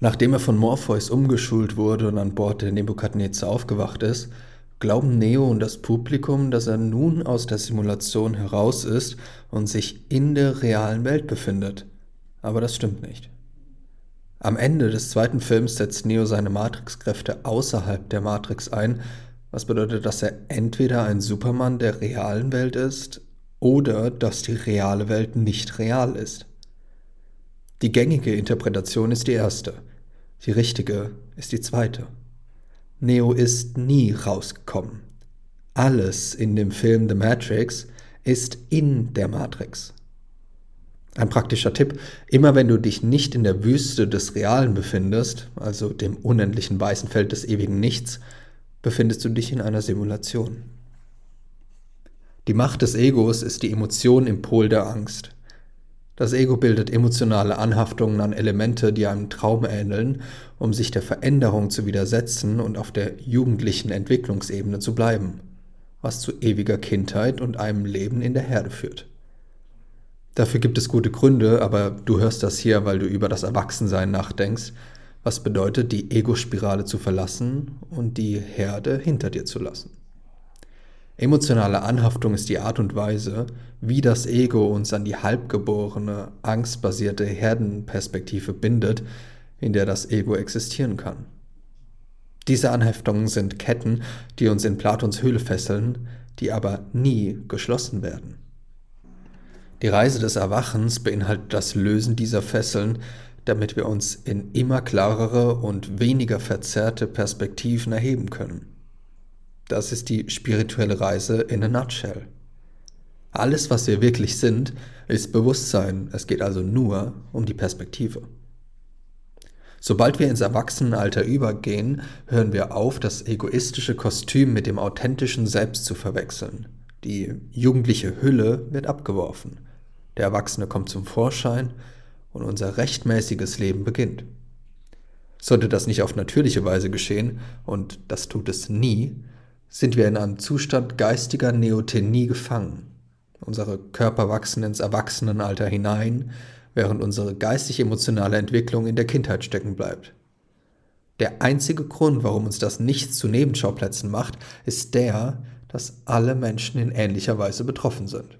Nachdem er von Morpheus umgeschult wurde und an Bord der Nebukadnezar aufgewacht ist, glauben Neo und das Publikum, dass er nun aus der Simulation heraus ist und sich in der realen Welt befindet. Aber das stimmt nicht. Am Ende des zweiten Films setzt Neo seine Matrix-Kräfte außerhalb der Matrix ein, was bedeutet, dass er entweder ein Superman der realen Welt ist oder dass die reale Welt nicht real ist. Die gängige Interpretation ist die erste, die richtige ist die zweite. Neo ist nie rausgekommen. Alles in dem Film The Matrix ist in der Matrix. Ein praktischer Tipp, immer wenn du dich nicht in der Wüste des Realen befindest, also dem unendlichen weißen Feld des ewigen Nichts, befindest du dich in einer Simulation. Die Macht des Egos ist die Emotion im Pol der Angst. Das Ego bildet emotionale Anhaftungen an Elemente, die einem Traum ähneln, um sich der Veränderung zu widersetzen und auf der jugendlichen Entwicklungsebene zu bleiben, was zu ewiger Kindheit und einem Leben in der Herde führt. Dafür gibt es gute Gründe, aber du hörst das hier, weil du über das Erwachsensein nachdenkst, was bedeutet, die Ego-Spirale zu verlassen und die Herde hinter dir zu lassen. Emotionale Anhaftung ist die Art und Weise, wie das Ego uns an die halbgeborene, angstbasierte Herdenperspektive bindet, in der das Ego existieren kann. Diese Anheftungen sind Ketten, die uns in Platons Höhle fesseln, die aber nie geschlossen werden. Die Reise des Erwachens beinhaltet das Lösen dieser Fesseln, damit wir uns in immer klarere und weniger verzerrte Perspektiven erheben können. Das ist die spirituelle Reise in a nutshell. Alles, was wir wirklich sind, ist Bewusstsein. Es geht also nur um die Perspektive. Sobald wir ins Erwachsenenalter übergehen, hören wir auf, das egoistische Kostüm mit dem authentischen Selbst zu verwechseln. Die jugendliche Hülle wird abgeworfen. Der Erwachsene kommt zum Vorschein und unser rechtmäßiges Leben beginnt. Sollte das nicht auf natürliche Weise geschehen, und das tut es nie, sind wir in einem Zustand geistiger Neothenie gefangen. Unsere Körper wachsen ins Erwachsenenalter hinein, während unsere geistig-emotionale Entwicklung in der Kindheit stecken bleibt. Der einzige Grund, warum uns das nicht zu Nebenschauplätzen macht, ist der, dass alle Menschen in ähnlicher Weise betroffen sind.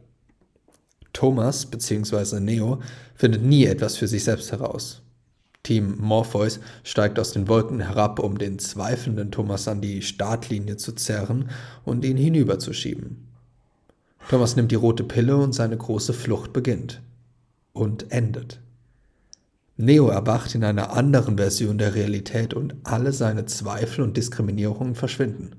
Thomas bzw. Neo findet nie etwas für sich selbst heraus. Team Morpheus steigt aus den Wolken herab, um den zweifelnden Thomas an die Startlinie zu zerren und ihn hinüberzuschieben. Thomas nimmt die rote Pille und seine große Flucht beginnt. Und endet. Neo erwacht in einer anderen Version der Realität und alle seine Zweifel und Diskriminierungen verschwinden.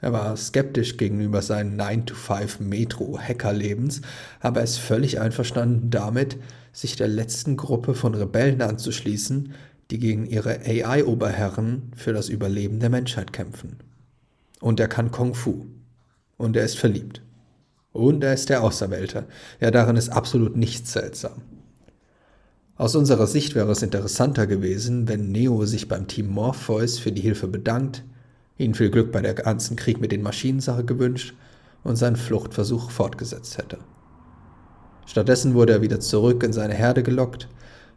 Er war skeptisch gegenüber seinen 9-to-5-Metro-Hacker-Lebens, aber er ist völlig einverstanden damit, sich der letzten Gruppe von Rebellen anzuschließen, die gegen ihre AI-Oberherren für das Überleben der Menschheit kämpfen. Und er kann Kung Fu. Und er ist verliebt. Und er ist der Auserwählte. Ja, darin ist absolut nichts seltsam. Aus unserer Sicht wäre es interessanter gewesen, wenn Neo sich beim Team Morpheus für die Hilfe bedankt, ihnen viel Glück bei der ganzen Krieg mit den Maschinensache gewünscht und seinen Fluchtversuch fortgesetzt hätte. Stattdessen wurde er wieder zurück in seine Herde gelockt,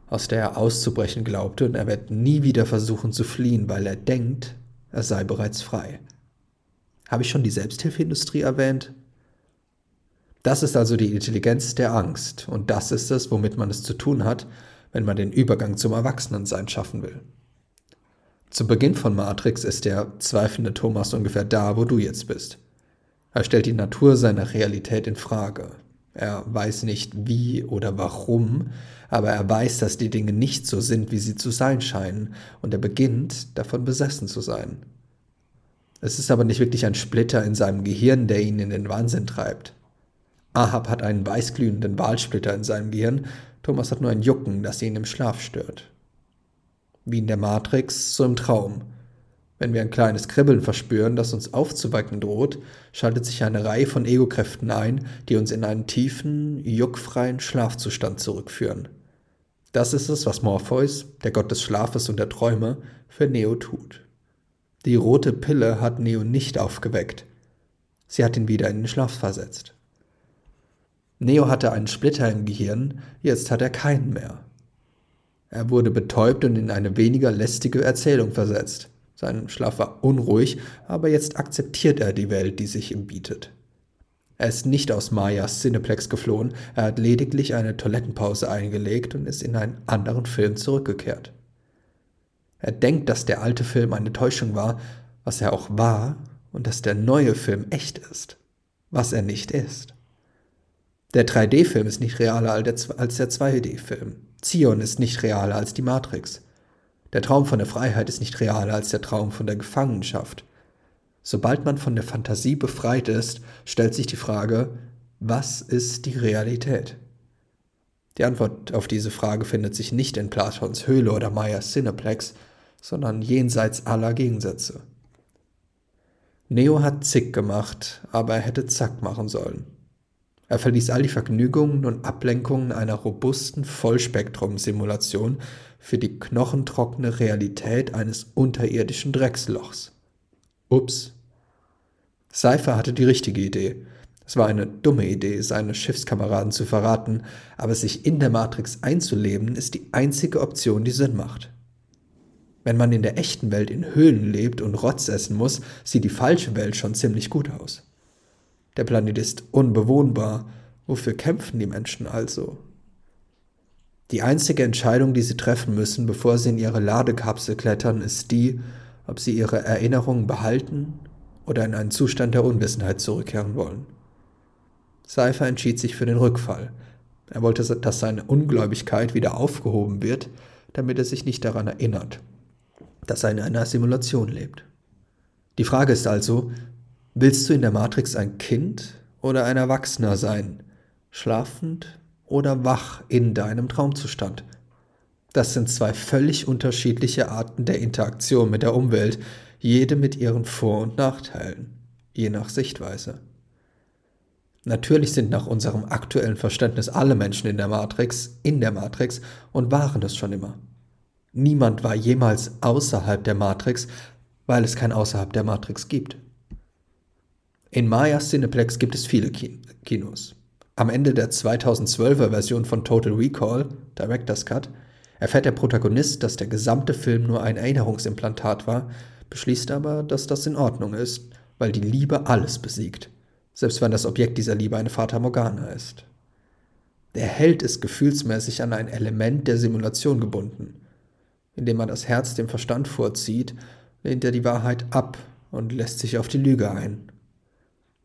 aus der er auszubrechen glaubte, und er wird nie wieder versuchen zu fliehen, weil er denkt, er sei bereits frei. Habe ich schon die Selbsthilfeindustrie erwähnt? Das ist also die Intelligenz der Angst, und das ist es, womit man es zu tun hat, wenn man den Übergang zum Erwachsenensein schaffen will. Zu Beginn von Matrix ist der zweifelnde Thomas ungefähr da, wo du jetzt bist. Er stellt die Natur seiner Realität in Frage. Er weiß nicht wie oder warum, aber er weiß, dass die Dinge nicht so sind, wie sie zu sein scheinen, und er beginnt davon besessen zu sein. Es ist aber nicht wirklich ein Splitter in seinem Gehirn, der ihn in den Wahnsinn treibt. Ahab hat einen weißglühenden Wahlsplitter in seinem Gehirn, Thomas hat nur ein Jucken, das ihn im Schlaf stört. Wie in der Matrix, so im Traum. Wenn wir ein kleines Kribbeln verspüren, das uns aufzuwecken droht, schaltet sich eine Reihe von Ego-Kräften ein, die uns in einen tiefen, juckfreien Schlafzustand zurückführen. Das ist es, was Morpheus, der Gott des Schlafes und der Träume, für Neo tut. Die rote Pille hat Neo nicht aufgeweckt. Sie hat ihn wieder in den Schlaf versetzt. Neo hatte einen Splitter im Gehirn, jetzt hat er keinen mehr. Er wurde betäubt und in eine weniger lästige Erzählung versetzt. Sein Schlaf war unruhig, aber jetzt akzeptiert er die Welt, die sich ihm bietet. Er ist nicht aus Mayas Cineplex geflohen, er hat lediglich eine Toilettenpause eingelegt und ist in einen anderen Film zurückgekehrt. Er denkt, dass der alte Film eine Täuschung war, was er auch war, und dass der neue Film echt ist, was er nicht ist. Der 3D-Film ist nicht realer als der 2D-Film. Zion ist nicht realer als die Matrix. Der Traum von der Freiheit ist nicht realer als der Traum von der Gefangenschaft. Sobald man von der Fantasie befreit ist, stellt sich die Frage, was ist die Realität? Die Antwort auf diese Frage findet sich nicht in Platons Höhle oder Mayas Cineplex, sondern jenseits aller Gegensätze. Neo hat Zick gemacht, aber er hätte Zack machen sollen. Er verließ all die Vergnügungen und Ablenkungen einer robusten Vollspektrum-Simulation für die knochentrockene Realität eines unterirdischen Dreckslochs. Ups. Cypher hatte die richtige Idee. Es war eine dumme Idee, seine Schiffskameraden zu verraten, aber sich in der Matrix einzuleben ist die einzige Option, die Sinn macht. Wenn man in der echten Welt in Höhlen lebt und Rotz essen muss, sieht die falsche Welt schon ziemlich gut aus. Der Planet ist unbewohnbar. Wofür kämpfen die Menschen also? Die einzige Entscheidung, die sie treffen müssen, bevor sie in ihre Ladekapsel klettern, ist die, ob sie ihre Erinnerungen behalten oder in einen Zustand der Unwissenheit zurückkehren wollen. Seifer entschied sich für den Rückfall. Er wollte, dass seine Ungläubigkeit wieder aufgehoben wird, damit er sich nicht daran erinnert, dass er in einer Simulation lebt. Die Frage ist also, willst du in der Matrix ein Kind oder ein Erwachsener sein, schlafend oder wach in deinem Traumzustand? Das sind zwei völlig unterschiedliche Arten der Interaktion mit der Umwelt, jede mit ihren Vor- und Nachteilen, je nach Sichtweise. Natürlich sind nach unserem aktuellen Verständnis alle Menschen in der Matrix in der Matrix und waren es schon immer. Niemand war jemals außerhalb der Matrix, weil es kein außerhalb der Matrix gibt. In Mayas Cineplex gibt es viele Kinos. Am Ende der 2012er Version von Total Recall, Director's Cut, erfährt der Protagonist, dass der gesamte Film nur ein Erinnerungsimplantat war, beschließt aber, dass das in Ordnung ist, weil die Liebe alles besiegt, selbst wenn das Objekt dieser Liebe eine Fata Morgana ist. Der Held ist gefühlsmäßig an ein Element der Simulation gebunden. Indem man das Herz dem Verstand vorzieht, lehnt er die Wahrheit ab und lässt sich auf die Lüge ein.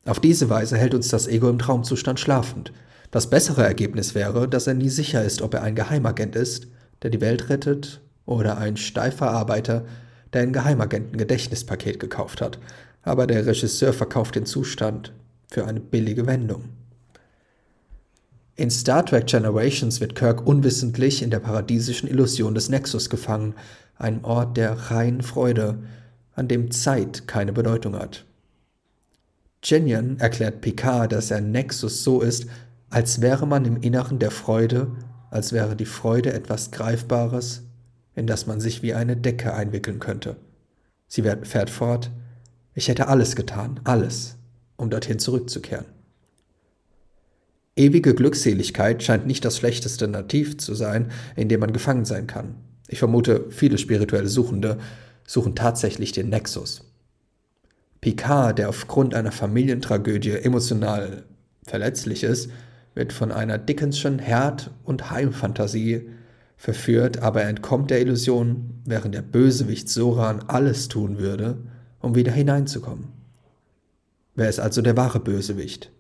Auf diese Weise hält uns das Ego im Traumzustand schlafend. Das bessere Ergebnis wäre, dass er nie sicher ist, ob er ein Geheimagent ist, der die Welt rettet, oder ein steifer Arbeiter, der ein Geheimagenten-Gedächtnispaket gekauft hat, aber der Regisseur verkauft den Zustand für eine billige Wendung. In Star Trek Generations wird Kirk unwissentlich in der paradiesischen Illusion des Nexus gefangen, einem Ort der reinen Freude, an dem Zeit keine Bedeutung hat. Genian erklärt Picard, dass ein Nexus so ist, als wäre man im Inneren der Freude, als wäre die Freude etwas Greifbares, in das man sich wie eine Decke einwickeln könnte. Sie fährt fort, ich hätte alles getan, alles, um dorthin zurückzukehren. Ewige Glückseligkeit scheint nicht das schlechteste Nativ zu sein, in dem man gefangen sein kann. Ich vermute, viele spirituelle Suchende suchen tatsächlich den Nexus. Picard, der aufgrund einer Familientragödie emotional verletzlich ist, wird von einer Dickenschen Herd- und Heimfantasie verführt, aber er entkommt der Illusion, während der Bösewicht Soran alles tun würde, um wieder hineinzukommen. Wer ist also der wahre Bösewicht?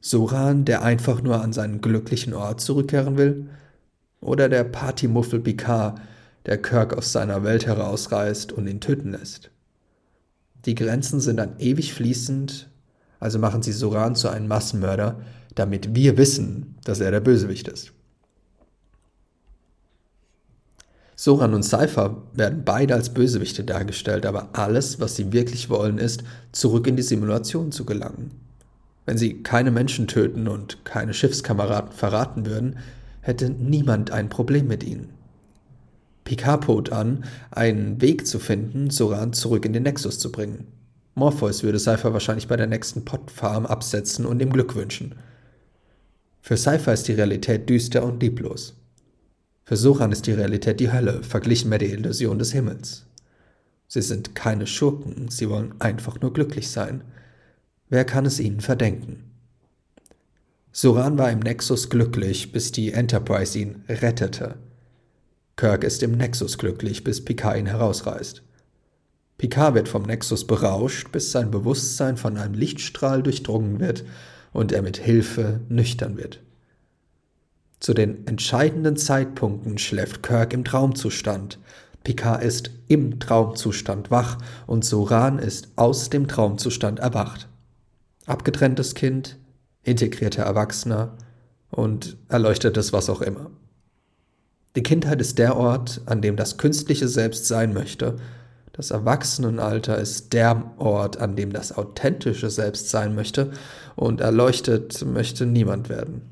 Soran, der einfach nur an seinen glücklichen Ort zurückkehren will? Oder der Partymuffel Picard, der Kirk aus seiner Welt herausreißt und ihn töten lässt? Die Grenzen sind dann ewig fließend, also machen sie Soran zu einem Massenmörder, damit wir wissen, dass er der Bösewicht ist. Soran und Cypher werden beide als Bösewichte dargestellt, aber alles, was sie wirklich wollen, ist, zurück in die Simulation zu gelangen. Wenn sie keine Menschen töten und keine Schiffskameraden verraten würden, hätte niemand ein Problem mit ihnen. Picard bot an, einen Weg zu finden, Soran zurück in den Nexus zu bringen. Morpheus würde Cypher wahrscheinlich bei der nächsten Pottfarm absetzen und ihm Glück wünschen. Für Cypher ist die Realität düster und lieblos. Für Soran ist die Realität die Hölle, verglichen mit der Illusion des Himmels. Sie sind keine Schurken, sie wollen einfach nur glücklich sein. Wer kann es ihnen verdenken? Soran war im Nexus glücklich, bis die Enterprise ihn rettete. Kirk ist im Nexus glücklich, bis Picard ihn herausreißt. Picard wird vom Nexus berauscht, bis sein Bewusstsein von einem Lichtstrahl durchdrungen wird und er mit Hilfe nüchtern wird. Zu den entscheidenden Zeitpunkten schläft Kirk im Traumzustand. Picard ist im Traumzustand wach und Soran ist aus dem Traumzustand erwacht. Abgetrenntes Kind, integrierter Erwachsener und erleuchtetes was auch immer. Die Kindheit ist der Ort, an dem das künstliche Selbst sein möchte. Das Erwachsenenalter ist der Ort, an dem das authentische Selbst sein möchte, und erleuchtet möchte niemand werden.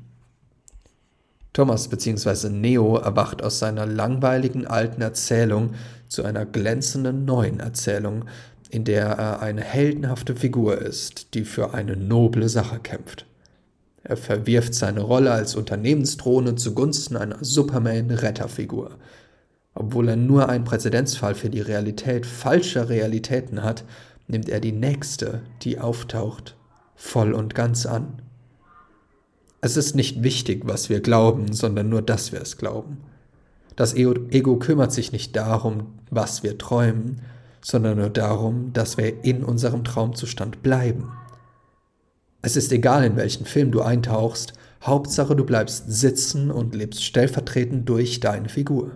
Thomas bzw. Neo erwacht aus seiner langweiligen alten Erzählung zu einer glänzenden neuen Erzählung, in der er eine heldenhafte Figur ist, die für eine noble Sache kämpft. Er verwirft seine Rolle als Unternehmensdrohne zugunsten einer Superman-Retterfigur. Obwohl er nur einen Präzedenzfall für die Realität falscher Realitäten hat, nimmt er die nächste, die auftaucht, voll und ganz an. Es ist nicht wichtig, was wir glauben, sondern nur, dass wir es glauben. Das Ego kümmert sich nicht darum, was wir träumen, sondern nur darum, dass wir in unserem Traumzustand bleiben. Es ist egal, in welchen Film du eintauchst, Hauptsache du bleibst sitzen und lebst stellvertretend durch deine Figur.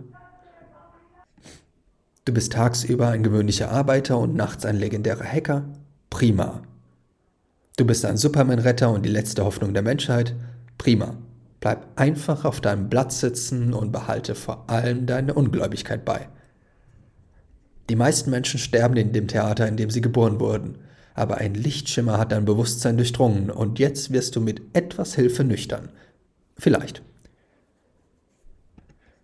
Du bist tagsüber ein gewöhnlicher Arbeiter und nachts ein legendärer Hacker? Prima. Du bist ein Superman-Retter und die letzte Hoffnung der Menschheit? Prima. Bleib einfach auf deinem Blatt sitzen und behalte vor allem deine Ungläubigkeit bei. Die meisten Menschen sterben in dem Theater, in dem sie geboren wurden aber ein Lichtschimmer hat dein Bewusstsein durchdrungen und jetzt wirst du mit etwas Hilfe nüchtern. Vielleicht.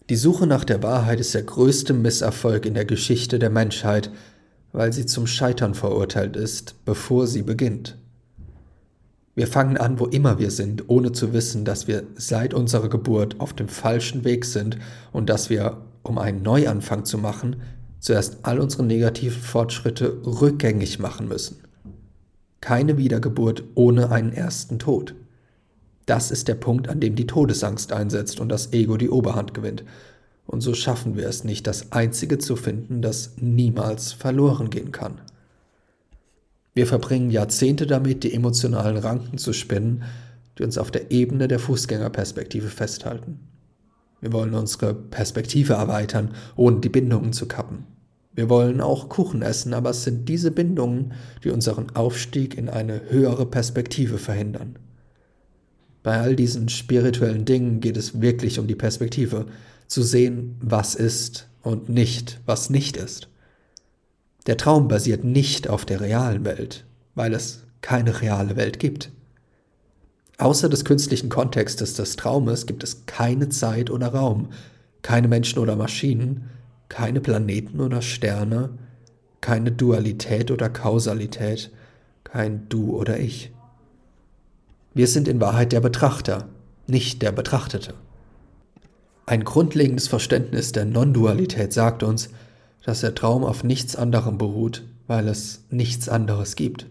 Die Suche nach der Wahrheit ist der größte Misserfolg in der Geschichte der Menschheit, weil sie zum Scheitern verurteilt ist, bevor sie beginnt. Wir fangen an, wo immer wir sind, ohne zu wissen, dass wir seit unserer Geburt auf dem falschen Weg sind und dass wir, um einen Neuanfang zu machen, zuerst all unsere negativen Fortschritte rückgängig machen müssen keine Wiedergeburt ohne einen ersten Tod. Das ist der Punkt, an dem die Todesangst einsetzt und das Ego die Oberhand gewinnt. Und so schaffen wir es nicht, das Einzige zu finden, das niemals verloren gehen kann. Wir verbringen Jahrzehnte damit, die emotionalen Ranken zu spinnen, die uns auf der Ebene der Fußgängerperspektive festhalten. Wir wollen unsere Perspektive erweitern, ohne die Bindungen zu kappen. Wir wollen auch Kuchen essen, aber es sind diese Bindungen, die unseren Aufstieg in eine höhere Perspektive verhindern. Bei all diesen spirituellen Dingen geht es wirklich um die Perspektive, zu sehen, was ist und nicht, was nicht ist. Der Traum basiert nicht auf der realen Welt, weil es keine reale Welt gibt. Außer des künstlichen Kontextes des Traumes gibt es keine Zeit oder Raum, keine Menschen oder Maschinen, keine Planeten oder Sterne, keine Dualität oder Kausalität, kein Du oder Ich. Wir sind in Wahrheit der Betrachter, nicht der Betrachtete. Ein grundlegendes Verständnis der Non-Dualität sagt uns, dass der Traum auf nichts anderem beruht, weil es nichts anderes gibt.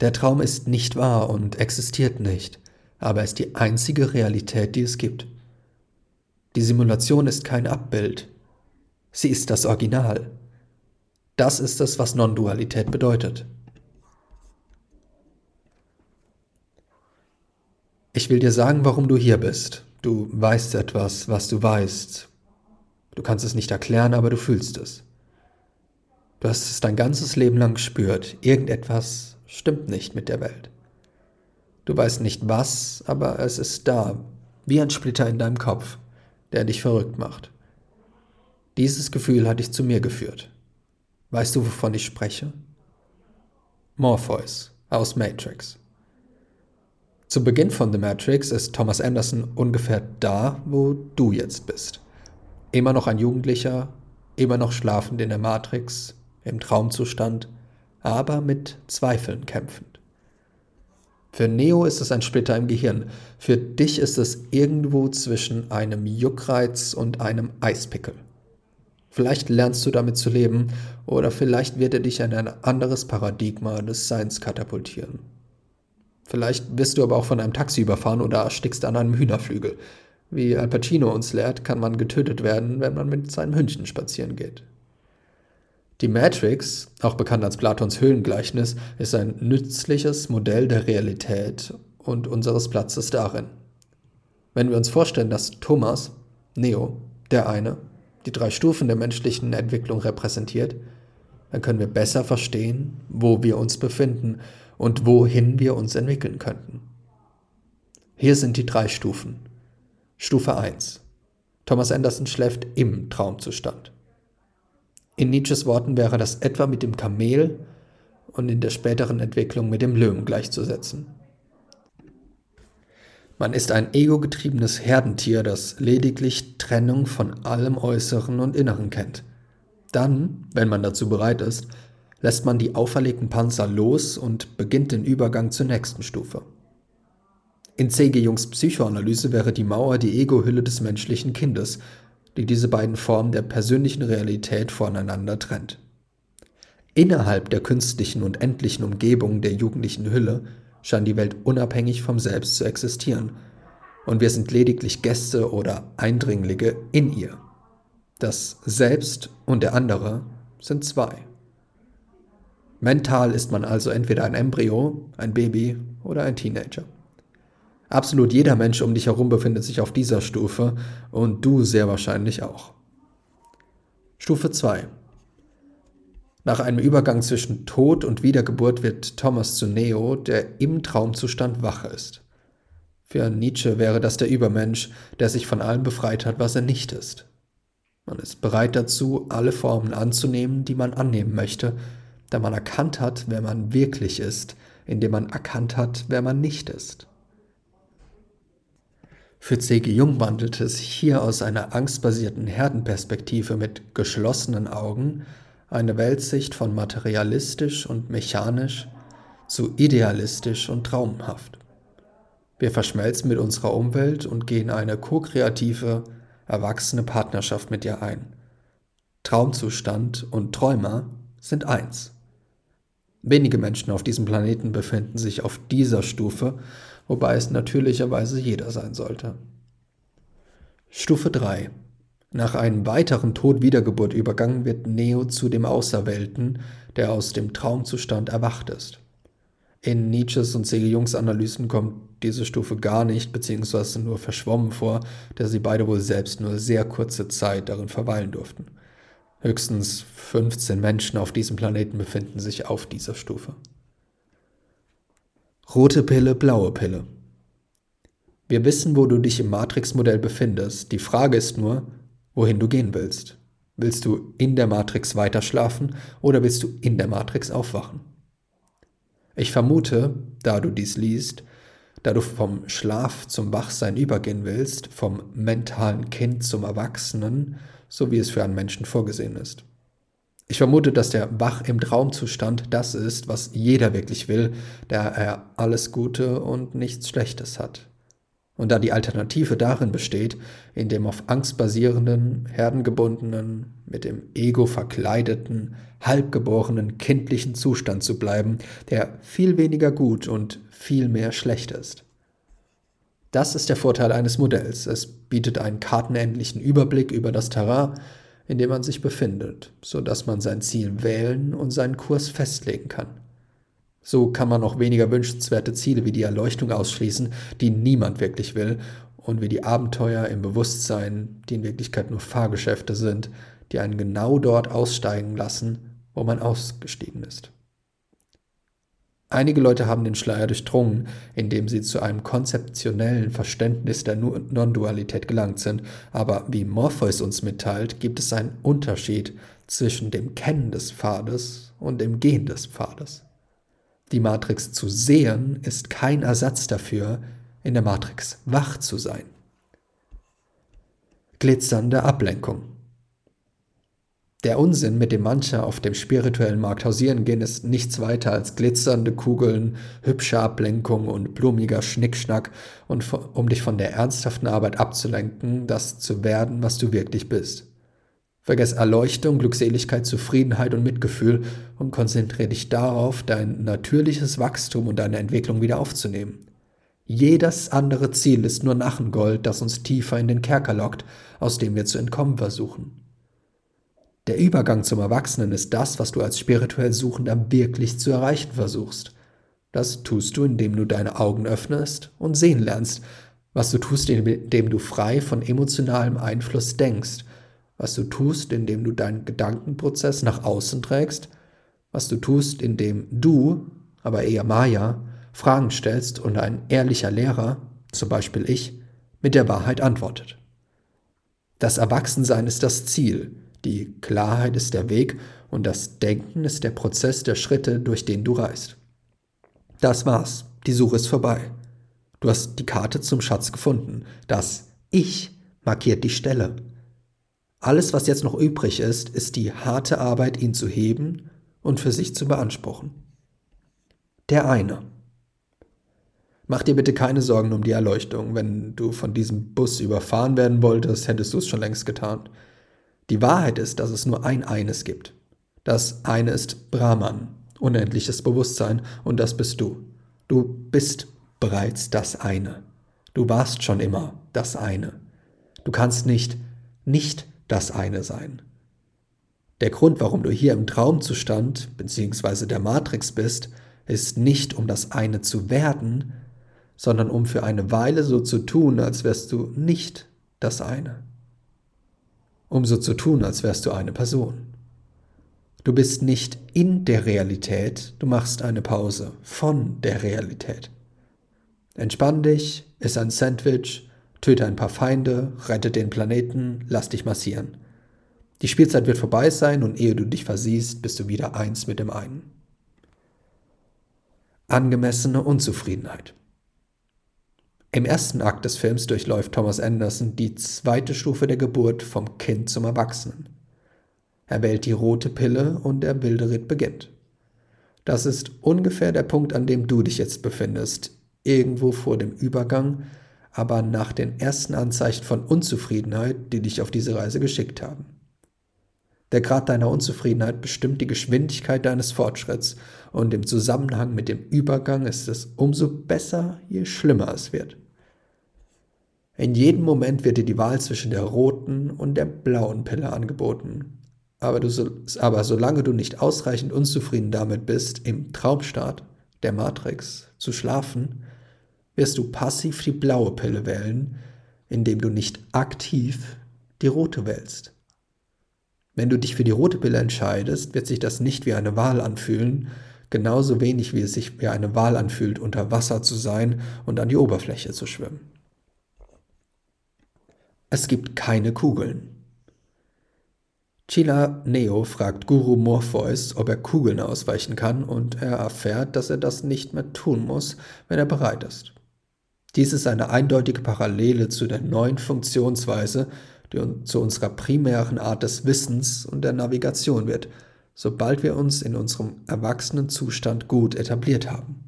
Der Traum ist nicht wahr und existiert nicht, aber ist die einzige Realität, die es gibt. Die Simulation ist kein Abbild, Sie ist das Original. Das ist es, was Non-Dualität bedeutet. Ich will dir sagen, warum du hier bist. Du weißt etwas, was du weißt. Du kannst es nicht erklären, aber du fühlst es. Du hast es dein ganzes Leben lang gespürt. Irgendetwas stimmt nicht mit der Welt. Du weißt nicht was, aber es ist da, wie ein Splitter in deinem Kopf, der dich verrückt macht. Dieses Gefühl hat dich zu mir geführt. Weißt du, wovon ich spreche? Morpheus aus Matrix. Zu Beginn von The Matrix ist Thomas Anderson ungefähr da, wo du jetzt bist. Immer noch ein Jugendlicher, immer noch schlafend in der Matrix, im Traumzustand, aber mit Zweifeln kämpfend. Für Neo ist es ein Splitter im Gehirn. Für dich ist es irgendwo zwischen einem Juckreiz und einem Eispickel. Vielleicht lernst du damit zu leben oder vielleicht wird er dich in ein anderes Paradigma des Seins katapultieren. Vielleicht wirst du aber auch von einem Taxi überfahren oder erstickst an einem Hühnerflügel. Wie Al Pacino uns lehrt, kann man getötet werden, wenn man mit seinem Hündchen spazieren geht. Die Matrix, auch bekannt als Platons Höhlengleichnis, ist ein nützliches Modell der Realität und unseres Platzes darin. Wenn wir uns vorstellen, dass Thomas, Neo, der eine, die drei Stufen der menschlichen Entwicklung repräsentiert, dann können wir besser verstehen, wo wir uns befinden und wohin wir uns entwickeln könnten. Hier sind die drei Stufen. Stufe 1. Thomas Anderson schläft im Traumzustand. In Nietzsches Worten wäre das etwa mit dem Kamel und in der späteren Entwicklung mit dem Löwen gleichzusetzen. Man ist ein ego-getriebenes Herdentier, das lediglich Trennung von allem Äußeren und Inneren kennt. Dann, wenn man dazu bereit ist, lässt man die auferlegten Panzer los und beginnt den Übergang zur nächsten Stufe. In C.G. Jungs Psychoanalyse wäre die Mauer die Ego-Hülle des menschlichen Kindes, die diese beiden Formen der persönlichen Realität voneinander trennt. Innerhalb der künstlichen und endlichen Umgebung der jugendlichen Hülle scheint die Welt unabhängig vom Selbst zu existieren, und wir sind lediglich Gäste oder Eindringlinge in ihr. Das Selbst und der andere sind zwei. Mental ist man also entweder ein Embryo, ein Baby oder ein Teenager. Absolut jeder Mensch um dich herum befindet sich auf dieser Stufe und du sehr wahrscheinlich auch. Stufe 2. Nach einem Übergang zwischen Tod und Wiedergeburt wird Thomas zu Neo, der im Traumzustand wach ist. Für Nietzsche wäre das der Übermensch, der sich von allem befreit hat, was er nicht ist. Man ist bereit dazu, alle Formen anzunehmen, die man annehmen möchte, da man erkannt hat, wer man wirklich ist, indem man erkannt hat, wer man nicht ist. Für C.G. Jung wandelte es hier aus einer angstbasierten Herdenperspektive mit geschlossenen Augen eine Weltsicht von materialistisch und mechanisch zu idealistisch und traumhaft. Wir verschmelzen mit unserer Umwelt und gehen eine ko-kreative, erwachsene Partnerschaft mit ihr ein. Traumzustand und Träumer sind eins. Wenige Menschen auf diesem Planeten befinden sich auf dieser Stufe wobei es natürlicherweise jeder sein sollte. Stufe 3. Nach einem weiteren Tod-Wiedergeburt übergangen wird Neo zu dem Außerwelten, der aus dem Traumzustand erwacht ist. In Nietzsches und C.G. Jungs Analysen kommt diese Stufe gar nicht bzw. nur verschwommen vor, da sie beide wohl selbst nur sehr kurze Zeit darin verweilen durften. Höchstens 15 Menschen auf diesem Planeten befinden sich auf dieser Stufe. Rote Pille, blaue Pille. Wir wissen, wo du dich im Matrix-Modell befindest. Die Frage ist nur, wohin du gehen willst. Willst du in der Matrix weiter schlafen oder willst du in der Matrix aufwachen? Ich vermute, da du dies liest, da du vom Schlaf zum Wachsein übergehen willst, vom mentalen Kind zum Erwachsenen, so wie es für einen Menschen vorgesehen ist. Ich vermute, dass der Wach im Traumzustand das ist, was jeder wirklich will, da er alles Gute und nichts Schlechtes hat. Und da die Alternative darin besteht, in dem auf Angst basierenden, herdengebundenen, mit dem Ego verkleideten, halbgeborenen, kindlichen Zustand zu bleiben, der viel weniger gut und viel mehr schlecht ist. Das ist der Vorteil eines Modells. Es bietet einen kartenähnlichen Überblick über das Terrain, in dem man sich befindet, so dass man sein Ziel wählen und seinen Kurs festlegen kann. So kann man auch weniger wünschenswerte Ziele wie die Erleuchtung ausschließen, die niemand wirklich will, und wie die Abenteuer im Bewusstsein, die in Wirklichkeit nur Fahrgeschäfte sind, die einen genau dort aussteigen lassen, wo man ausgestiegen ist. Einige Leute haben den Schleier durchdrungen, indem sie zu einem konzeptionellen Verständnis der Non-Dualität gelangt sind, aber wie Morpheus uns mitteilt, gibt es einen Unterschied zwischen dem Kennen des Pfades und dem Gehen des Pfades. Die Matrix zu sehen ist kein Ersatz dafür, in der Matrix wach zu sein. Glitzernde Ablenkung. Der Unsinn, mit dem manche auf dem spirituellen Markt hausieren gehen, ist nichts weiter als glitzernde Kugeln, hübsche Ablenkung und blumiger Schnickschnack, und um dich von der ernsthaften Arbeit abzulenken, das zu werden, was du wirklich bist. Vergess Erleuchtung, Glückseligkeit, Zufriedenheit und Mitgefühl und konzentriere dich darauf, dein natürliches Wachstum und deine Entwicklung wieder aufzunehmen. Jedes andere Ziel ist nur Nachengold, das uns tiefer in den Kerker lockt, aus dem wir zu entkommen versuchen. Der Übergang zum Erwachsenen ist das, was du als spirituell Suchender wirklich zu erreichen versuchst. Das tust du, indem du deine Augen öffnest und sehen lernst, was du tust, indem du frei von emotionalem Einfluss denkst was du tust, indem du deinen Gedankenprozess nach außen trägst, was du tust, indem du, aber eher Maya, Fragen stellst und ein ehrlicher Lehrer, zum Beispiel ich, mit der Wahrheit antwortet. Das Erwachsensein ist das Ziel, die Klarheit ist der Weg und das Denken ist der Prozess der Schritte, durch den du reist. Das war's, die Suche ist vorbei. Du hast die Karte zum Schatz gefunden. Das Ich markiert die Stelle. Alles, was jetzt noch übrig ist, ist die harte Arbeit, ihn zu heben und für sich zu beanspruchen. Der eine. Mach dir bitte keine Sorgen um die Erleuchtung. Wenn du von diesem Bus überfahren werden wolltest, hättest du es schon längst getan. Die Wahrheit ist, dass es nur ein Eines gibt. Das eine ist Brahman, unendliches Bewusstsein, und das bist du. Du bist bereits das eine. Du warst schon immer das eine. Du kannst nicht nicht das eine sein. Der Grund, warum du hier im Traumzustand bzw. der Matrix bist, ist nicht um das eine zu werden, sondern um für eine Weile so zu tun, als wärst du nicht das eine. Um so zu tun, als wärst du eine Person. Du bist nicht in der Realität, du machst eine Pause von der Realität. Entspann dich, iss ein Sandwich, Töte ein paar Feinde, rette den Planeten, lass dich massieren. Die Spielzeit wird vorbei sein und ehe du dich versiehst, bist du wieder eins mit dem einen. Angemessene Unzufriedenheit. Im ersten Akt des Films durchläuft Thomas Anderson die zweite Stufe der Geburt vom Kind zum Erwachsenen. Er wählt die rote Pille und der wilde Ritt beginnt. Das ist ungefähr der Punkt, an dem du dich jetzt befindest, irgendwo vor dem Übergang aber nach den ersten Anzeichen von Unzufriedenheit, die dich auf diese Reise geschickt haben. Der Grad deiner Unzufriedenheit bestimmt die Geschwindigkeit deines Fortschritts und im Zusammenhang mit dem Übergang ist es umso besser, je schlimmer es wird. In jedem Moment wird dir die Wahl zwischen der roten und der blauen Pille angeboten. Aber, du, aber solange du nicht ausreichend unzufrieden damit bist, im Traumstaat der Matrix zu schlafen, wirst du passiv die blaue Pille wählen, indem du nicht aktiv die rote wählst. Wenn du dich für die rote Pille entscheidest, wird sich das nicht wie eine Wahl anfühlen, genauso wenig wie es sich wie eine Wahl anfühlt, unter Wasser zu sein und an die Oberfläche zu schwimmen. Es gibt keine Kugeln. Chila Neo fragt Guru Morpheus, ob er Kugeln ausweichen kann, und er erfährt, dass er das nicht mehr tun muss, wenn er bereit ist. Dies ist eine eindeutige Parallele zu der neuen Funktionsweise, die zu unserer primären Art des Wissens und der Navigation wird, sobald wir uns in unserem erwachsenen Zustand gut etabliert haben.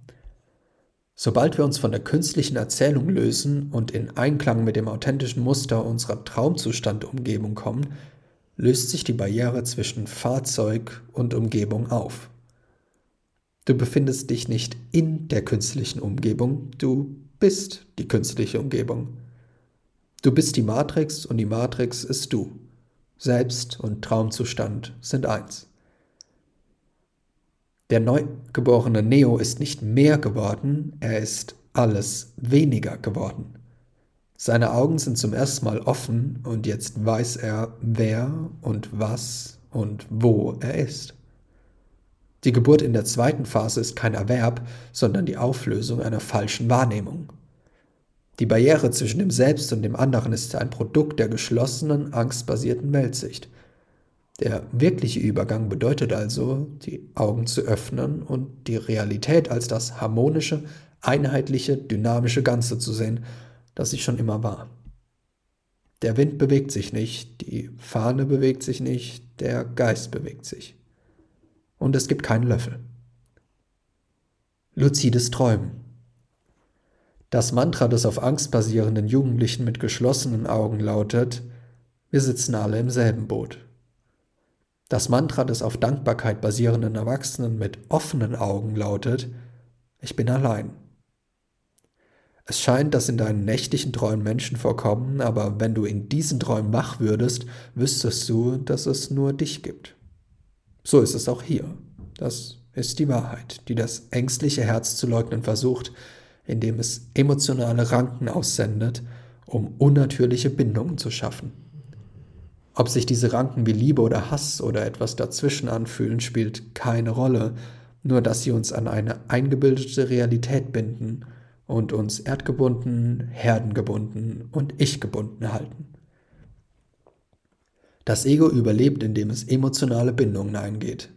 Sobald wir uns von der künstlichen Erzählung lösen und in Einklang mit dem authentischen Muster unserer Traumzustandumgebung kommen, löst sich die Barriere zwischen Fahrzeug und Umgebung auf. Du befindest dich nicht in der künstlichen Umgebung, du bist die künstliche Umgebung. Du bist die Matrix und die Matrix ist du. Selbst und Traumzustand sind eins. Der neugeborene Neo ist nicht mehr geworden, er ist alles weniger geworden. Seine Augen sind zum ersten Mal offen und jetzt weiß er, wer und was und wo er ist. Die Geburt in der zweiten Phase ist kein Erwerb, sondern die Auflösung einer falschen Wahrnehmung. Die Barriere zwischen dem Selbst und dem anderen ist ein Produkt der geschlossenen, angstbasierten Weltsicht. Der wirkliche Übergang bedeutet also, die Augen zu öffnen und die Realität als das harmonische, einheitliche, dynamische Ganze zu sehen, das sie schon immer war. Der Wind bewegt sich nicht, die Fahne bewegt sich nicht, der Geist bewegt sich. Und es gibt keinen Löffel. Luzides Träumen. Das Mantra des auf Angst basierenden Jugendlichen mit geschlossenen Augen lautet, wir sitzen alle im selben Boot. Das Mantra des auf Dankbarkeit basierenden Erwachsenen mit offenen Augen lautet, ich bin allein. Es scheint, dass in deinen nächtlichen Träumen Menschen vorkommen, aber wenn du in diesen Träumen wach würdest, wüsstest du, dass es nur dich gibt. So ist es auch hier. Das ist die Wahrheit, die das ängstliche Herz zu leugnen versucht, indem es emotionale Ranken aussendet, um unnatürliche Bindungen zu schaffen. Ob sich diese Ranken wie Liebe oder Hass oder etwas dazwischen anfühlen, spielt keine Rolle, nur dass sie uns an eine eingebildete Realität binden und uns erdgebunden, herdengebunden und ich-gebunden halten. Das Ego überlebt, indem es emotionale Bindungen eingeht.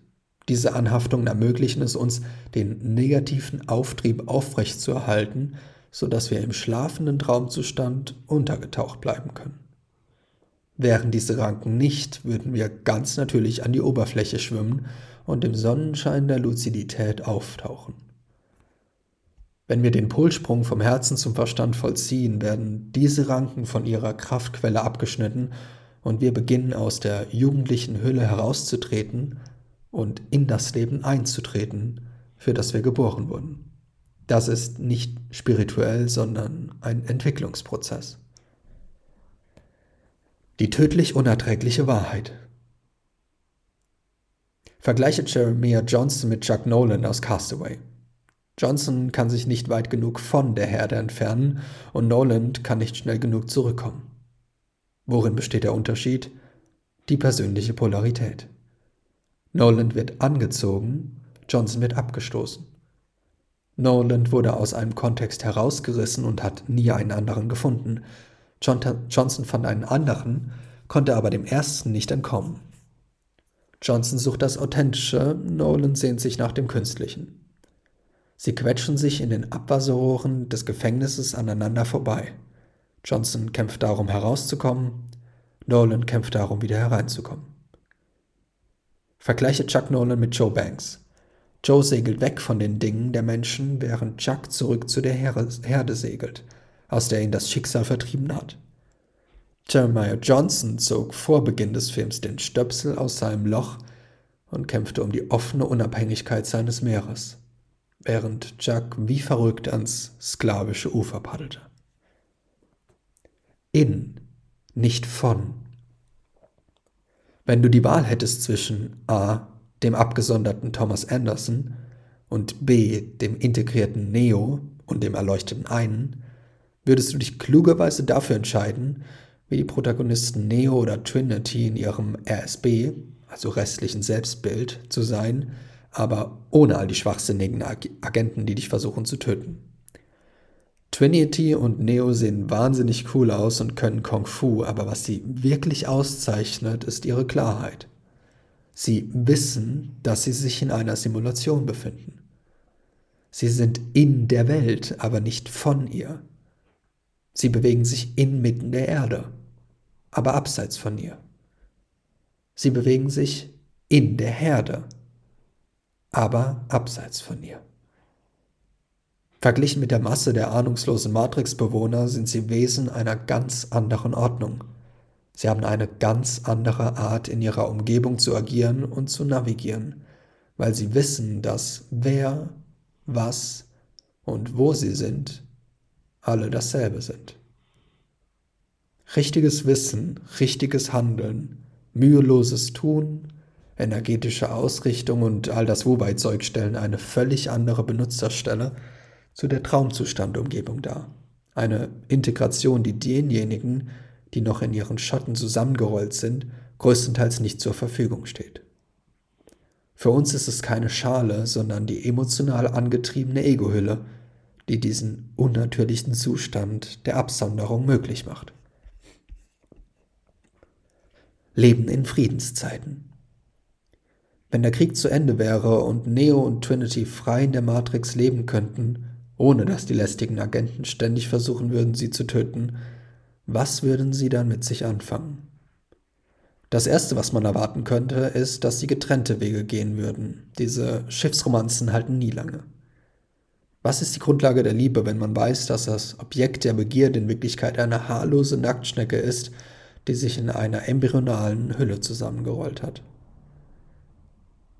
Diese Anhaftungen ermöglichen es uns, den negativen Auftrieb aufrechtzuerhalten, sodass wir im schlafenden Traumzustand untergetaucht bleiben können. Wären diese Ranken nicht, würden wir ganz natürlich an die Oberfläche schwimmen und im Sonnenschein der Luzidität auftauchen. Wenn wir den Polsprung vom Herzen zum Verstand vollziehen, werden diese Ranken von ihrer Kraftquelle abgeschnitten und wir beginnen aus der jugendlichen Hülle herauszutreten und in das Leben einzutreten, für das wir geboren wurden. Das ist nicht spirituell, sondern ein Entwicklungsprozess. Die tödlich unerträgliche Wahrheit. Vergleiche Jeremiah Johnson mit Chuck Nolan aus Castaway. Johnson kann sich nicht weit genug von der Herde entfernen und Noland kann nicht schnell genug zurückkommen. Worin besteht der Unterschied? Die persönliche Polarität. Noland wird angezogen, Johnson wird abgestoßen. Noland wurde aus einem Kontext herausgerissen und hat nie einen anderen gefunden. Johnson fand einen anderen, konnte aber dem ersten nicht entkommen. Johnson sucht das Authentische, Nolan sehnt sich nach dem Künstlichen. Sie quetschen sich in den Abwasserrohren des Gefängnisses aneinander vorbei. Johnson kämpft darum herauszukommen, Nolan kämpft darum wieder hereinzukommen. Vergleiche Chuck Nolan mit Joe Banks. Joe segelt weg von den Dingen der Menschen, während Chuck zurück zu der Herde segelt, aus der ihn das Schicksal vertrieben hat. Jeremiah Johnson zog vor Beginn des Films den Stöpsel aus seinem Loch und kämpfte um die offene Unabhängigkeit seines Meeres während Jack wie verrückt ans sklavische Ufer paddelte. In, nicht von. Wenn du die Wahl hättest zwischen A, dem abgesonderten Thomas Anderson, und B, dem integrierten Neo und dem erleuchteten einen, würdest du dich klugerweise dafür entscheiden, wie die Protagonisten Neo oder Trinity in ihrem RSB, also restlichen Selbstbild, zu sein, aber ohne all die schwachsinnigen Agenten, die dich versuchen zu töten. Trinity und Neo sehen wahnsinnig cool aus und können Kung Fu, aber was sie wirklich auszeichnet, ist ihre Klarheit. Sie wissen, dass sie sich in einer Simulation befinden. Sie sind in der Welt, aber nicht von ihr. Sie bewegen sich inmitten der Erde, aber abseits von ihr. Sie bewegen sich in der Herde, aber abseits von ihr. Verglichen mit der Masse der ahnungslosen Matrix-Bewohner sind sie Wesen einer ganz anderen Ordnung. Sie haben eine ganz andere Art, in ihrer Umgebung zu agieren und zu navigieren, weil sie wissen, dass wer, was und wo sie sind, alle dasselbe sind. Richtiges Wissen, richtiges Handeln, müheloses Tun, energetische Ausrichtung und all das Wu-Wei-Zeug stellen eine völlig andere Benutzerstelle zu der Traumzustandumgebung dar. Eine Integration, die denjenigen, die noch in ihren Schatten zusammengerollt sind, größtenteils nicht zur Verfügung steht. Für uns ist es keine Schale, sondern die emotional angetriebene Egohülle, die diesen unnatürlichen Zustand der Absonderung möglich macht. Leben in Friedenszeiten. Wenn der Krieg zu Ende wäre und Neo und Trinity frei in der Matrix leben könnten, ohne dass die lästigen Agenten ständig versuchen würden, sie zu töten, was würden Sie dann mit sich anfangen? Das Erste, was man erwarten könnte, ist, dass sie getrennte Wege gehen würden. Diese Schiffsromanzen halten nie lange. Was ist die Grundlage der Liebe, wenn man weiß, dass das Objekt der Begierde in Wirklichkeit eine haarlose Nacktschnecke ist, die sich in einer embryonalen Hülle zusammengerollt hat?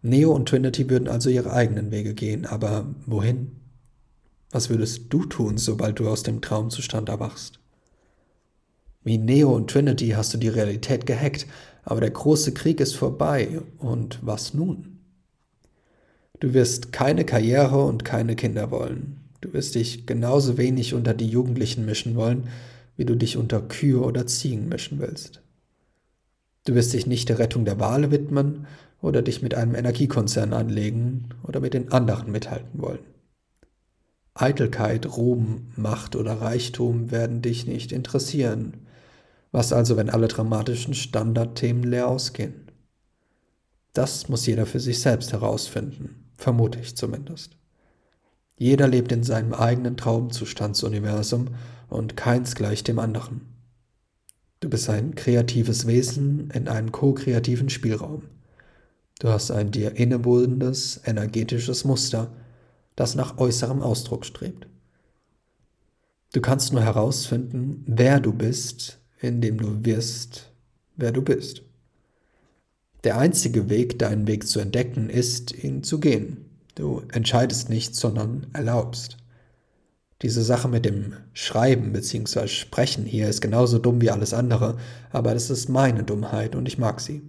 Neo und Trinity würden also ihre eigenen Wege gehen, aber wohin? Was würdest du tun, sobald du aus dem Traumzustand erwachst? Wie Neo und Trinity hast du die Realität gehackt, aber der große Krieg ist vorbei. Und was nun? Du wirst keine Karriere und keine Kinder wollen. Du wirst dich genauso wenig unter die Jugendlichen mischen wollen, wie du dich unter Kühe oder Ziegen mischen willst. Du wirst dich nicht der Rettung der Wale widmen oder dich mit einem Energiekonzern anlegen oder mit den anderen mithalten wollen. Eitelkeit, Ruhm, Macht oder Reichtum werden dich nicht interessieren. Was also, wenn alle dramatischen Standardthemen leer ausgehen? Das muss jeder für sich selbst herausfinden, vermute ich zumindest. Jeder lebt in seinem eigenen Traumzustandsuniversum und keins gleich dem anderen. Du bist ein kreatives Wesen in einem ko-kreativen Spielraum. Du hast ein dir innewohnendes, energetisches Muster, das nach äußerem Ausdruck strebt. Du kannst nur herausfinden, wer du bist, indem du wirst, wer du bist. Der einzige Weg, deinen Weg zu entdecken, ist, ihn zu gehen. Du entscheidest nicht, sondern erlaubst. Diese Sache mit dem Schreiben bzw. Sprechen hier ist genauso dumm wie alles andere, aber das ist meine Dummheit und ich mag sie.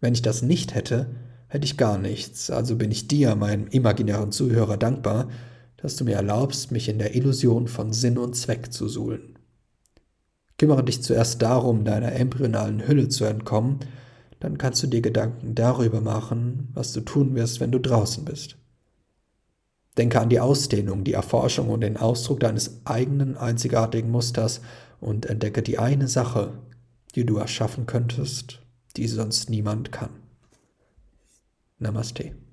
Wenn ich das nicht hätte, hätte ich gar nichts, also bin ich dir, meinem imaginären Zuhörer, dankbar, dass du mir erlaubst, mich in der Illusion von Sinn und Zweck zu suhlen. Kümmere dich zuerst darum, deiner embryonalen Hülle zu entkommen, dann kannst du dir Gedanken darüber machen, was du tun wirst, wenn du draußen bist. Denke an die Ausdehnung, die Erforschung und den Ausdruck deines eigenen einzigartigen Musters und entdecke die eine Sache, die du erschaffen könntest, die sonst niemand kann. Namaste.